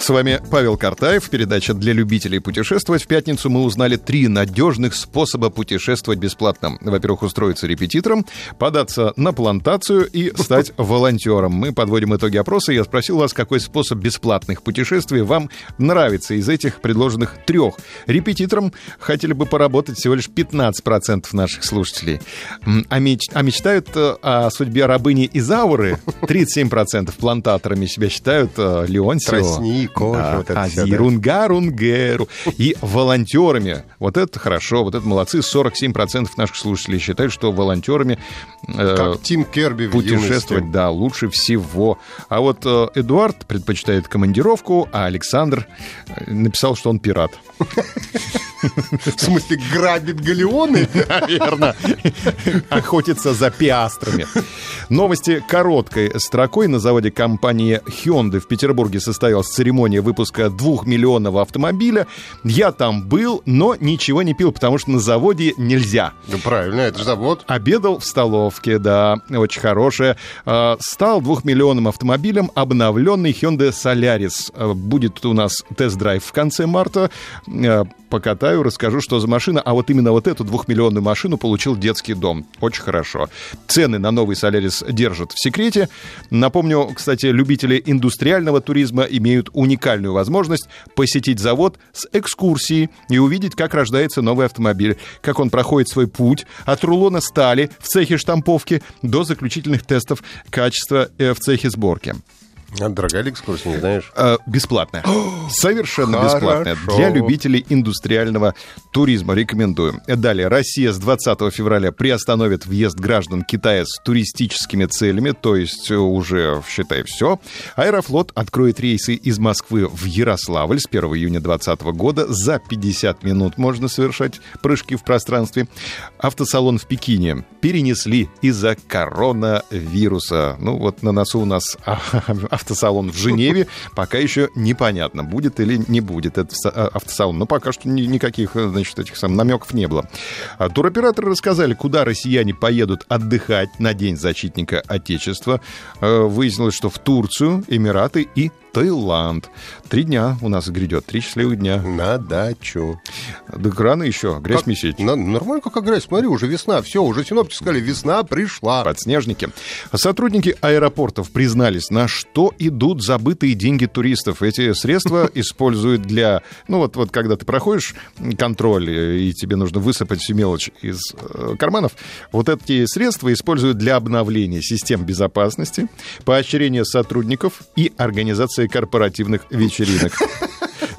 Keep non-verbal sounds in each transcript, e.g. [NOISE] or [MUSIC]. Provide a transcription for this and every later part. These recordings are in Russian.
С вами Павел Картаев, передача для любителей путешествовать. В пятницу мы узнали три надежных способа путешествовать бесплатно. Во-первых, устроиться репетитором, податься на плантацию и стать [LAUGHS] волонтером. Мы подводим итоги опроса. Я спросил вас, какой способ бесплатных путешествий вам нравится из этих предложенных трех. Репетитором хотели бы поработать всего лишь 15% наших слушателей. А, меч... а мечтают э, о судьбе рабыни Изауры [LAUGHS] 37%. Плантаторами себя считают э. Тростник кожа, Да, вот это всё, да. Азирунга, рунгеру. И волонтерами. Вот это хорошо, вот это молодцы. 47% наших слушателей считают, что волонтерами э, Как Тим Керби путешествовать, да, лучше всего. А вот э, Эдуард предпочитает командировку, а Александр э, написал, что он пират. [LAUGHS] [LAUGHS] В смысле, грабит галеоны? Верно. Охотится за пиастрами. Новости короткой строкой. На заводе компании Hyundai в Петербурге состоялась церемония выпуска двухмиллионного автомобиля. Я там был, но ничего не пил, потому что на заводе нельзя. Ну, правильно, это же завод. Обедал в столовке, да, очень хорошая. Э, Стал двухмиллионным автомобилем обновленный Hyundai Solaris. Э, Будет у нас тест-драйв в конце марта. Э, Покатаю, расскажу, что за машина. А вот именно вот эту двухмиллионную машину получил детский дом. Очень хорошо. Цены на новый Solaris держат в секрете. Напомню, кстати, любители индустриального туризма имеют уникальную возможность посетить завод с экскурсией и увидеть, как рождается новый автомобиль, как он проходит свой путь от рулона стали в цехе штамповки до заключительных тестов качества э, в цехе сборки. А дорогая ли экскурсия, не знаешь? Э, Бесплатная. Совершенно Хорошо. бесплатная. Для любителей индустриального туризма рекомендую. Далее. Россия с 20 февраля приостановит въезд граждан Китая с туристическими целями, то есть э, уже, считай, все. Аэрофлот откроет рейсы из Москвы в Ярославль с 1 июня 2020 года. За 50 минут можно совершать прыжки в пространстве. Автосалон в Пекине перенесли из-за коронавируса. Ну вот на носу у нас автосалон в Женеве. Пока еще непонятно, будет или не будет этот а, автосалон. Но пока что ни- никаких, э, значит, этих самых намеков не было. А Туроператоры рассказали, куда россияне поедут отдыхать на День защитника Отечества. Э, Выяснилось, что в Турцию, Эмираты и Таиланд. Три дня у нас грядет, три счастливых дня. На дачу. Да рано еще, грязь Как- месить. На- нормально, как грязь. Смотри, уже весна. Все, уже синоптики сказали, весна пришла. Подснежники. Сотрудники аэропортов признались, на что идут забытые деньги туристов. Эти средства [LAUGHS] используют для... Ну вот, вот когда ты проходишь контроль, э, и тебе нужно высыпать всю мелочь из э, карманов, вот эти средства используют для обновления систем безопасности, поощрения сотрудников и организации корпоративных вечеринок.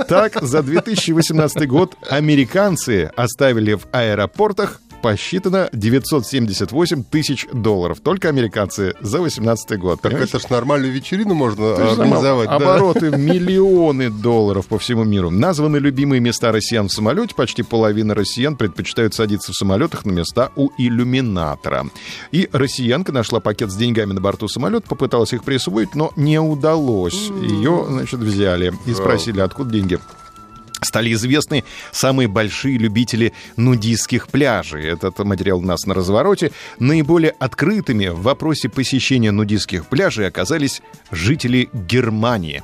Так, за 2018 год американцы оставили в аэропортах посчитано 978 тысяч долларов. Только американцы за 2018 год. Так понимаешь? это ж нормальную вечерину можно Ты там организовать. да. Обороты [LAUGHS] миллионы долларов по всему миру. Названы любимые места россиян в самолете. Почти половина россиян предпочитают садиться в самолетах на места у иллюминатора. И россиянка нашла пакет с деньгами на борту самолета, попыталась их присвоить, но не удалось. Ее, значит, взяли и спросили, откуда деньги. Стали известны самые большие любители нудистских пляжей. Этот материал у нас на развороте. Наиболее открытыми в вопросе посещения нудистских пляжей оказались жители Германии.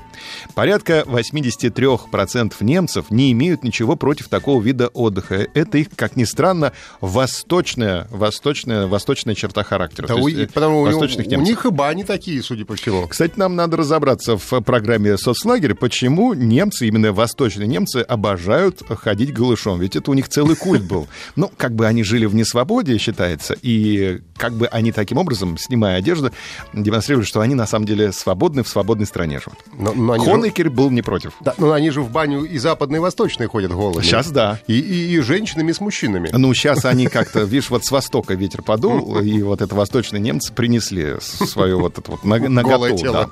Порядка 83% немцев не имеют ничего против такого вида отдыха. Это их, как ни странно, восточная, восточная, восточная черта характера. Да у- есть, потому у, восточных у немцев. них и бани такие, судя по всему. Кстати, нам надо разобраться в программе «Соцлагерь», почему немцы, именно восточные немцы, обожают ходить голышом. Ведь это у них целый культ был. Ну, как бы они жили в несвободе, считается, и как бы они таким образом, снимая одежду, демонстрировали, что они на самом деле свободны в свободной стране живут. Но, но они же, Хонекер был не против. да, но они же в баню и западной, и восточной ходят голыми. Сейчас да. И, и, и женщинами, и с мужчинами. Ну, сейчас они [LAUGHS] как-то, видишь, вот с востока ветер подул, и вот это восточные немцы принесли свою вот эту вот наг- наготу.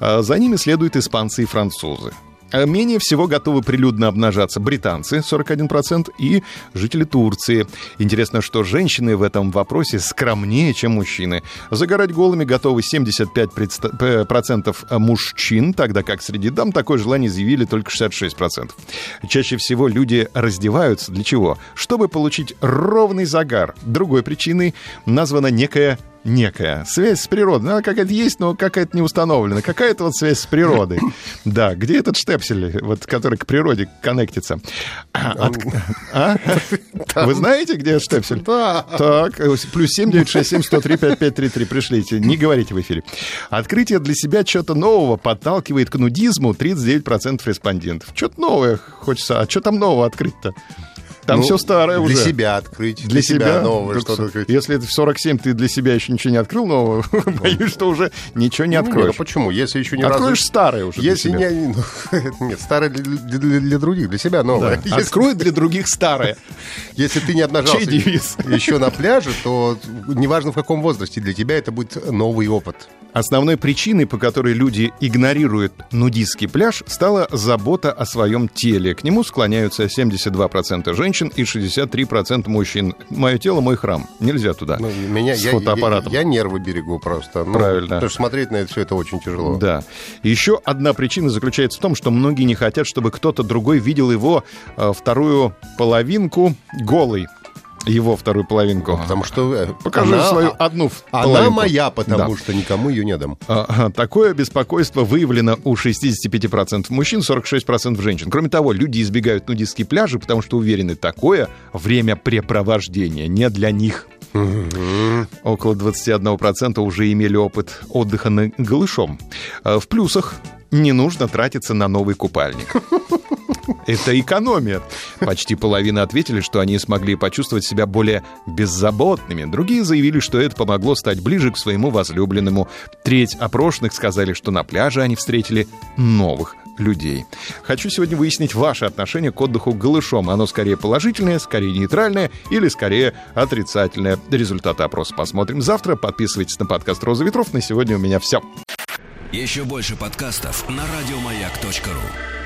А За ними следуют испанцы и французы. А Менее всего готовы прилюдно обнажаться британцы, 41%, и жители Турции. Интересно, что женщины в этом вопросе скромнее, чем мужчины. Загорать голыми готовы 75% мужчин, тогда как среди дам такое желание заявили только 66%. Чаще всего люди раздеваются для чего? Чтобы получить ровный загар. Другой причиной названа некая некая связь с природой. Она какая-то есть, но какая-то не установлена. Какая-то вот связь с природой. [LAUGHS] Да, где этот штепсель, вот, который к природе коннектится? От... А? [LAUGHS] Вы знаете, где штепсель? Да. Так, плюс 7 967 103 5533 пришлите. Не говорите в эфире. Открытие для себя чего-то нового подталкивает к нудизму 39% респондентов. Что-то новое хочется. А что там нового открыть-то? Там Ну, все старое уже. Для себя открыть. Для себя новое Так что-то открыть. Если это в 47 ты для себя еще ничего не открыл нового, [LAUGHS] боюсь, что уже ничего не Ну, откроешь. а почему? Если еще не Откроешь старое уже для Если себя. не... ну, [LAUGHS] Нет, старое для, для- для- для других, для себя новое. [LAUGHS] Открой для других старое. если ты не обнажался еще на пляже, то неважно в каком возрасте, для тебя это будет новый опыт. Основной причиной, по которой люди игнорируют нудистский пляж, стала забота о своем теле. К нему склоняются 72% женщин и 63% мужчин. Мое тело мой храм. Нельзя туда. Ну, меня, с я, фотоаппаратом. Я, я нервы берегу просто. Ну, Правильно. Потому что смотреть на это все это очень тяжело. Да. Еще одна причина заключается в том, что многие не хотят, чтобы кто-то другой видел его э, вторую половинку голой. Его вторую половинку. Потому что э, Покажи она, свою одну она половинку. моя, потому Да. что никому ее не дам. А, а, Такое беспокойство выявлено у 65% мужчин, 46% женщин. Кроме того, люди избегают нудистские пляжи, потому что уверены, такое времяпрепровождение не для них. Около 21% уже имели опыт отдыха на голышом. А В плюсах не нужно тратиться на новый купальник. Это экономия. Почти половина ответили, что они смогли почувствовать себя более беззаботными. Другие заявили, что это помогло стать ближе к своему возлюбленному. Треть опрошенных сказали, что на пляже они встретили новых людей. Хочу сегодня выяснить ваше отношение к отдыху голышом. Оно скорее положительное, скорее нейтральное или скорее отрицательное. Результаты опроса посмотрим завтра. Подписывайтесь на подкаст «Роза ветров». На сегодня у меня все. Еще больше подкастов на радиомаяк.ру.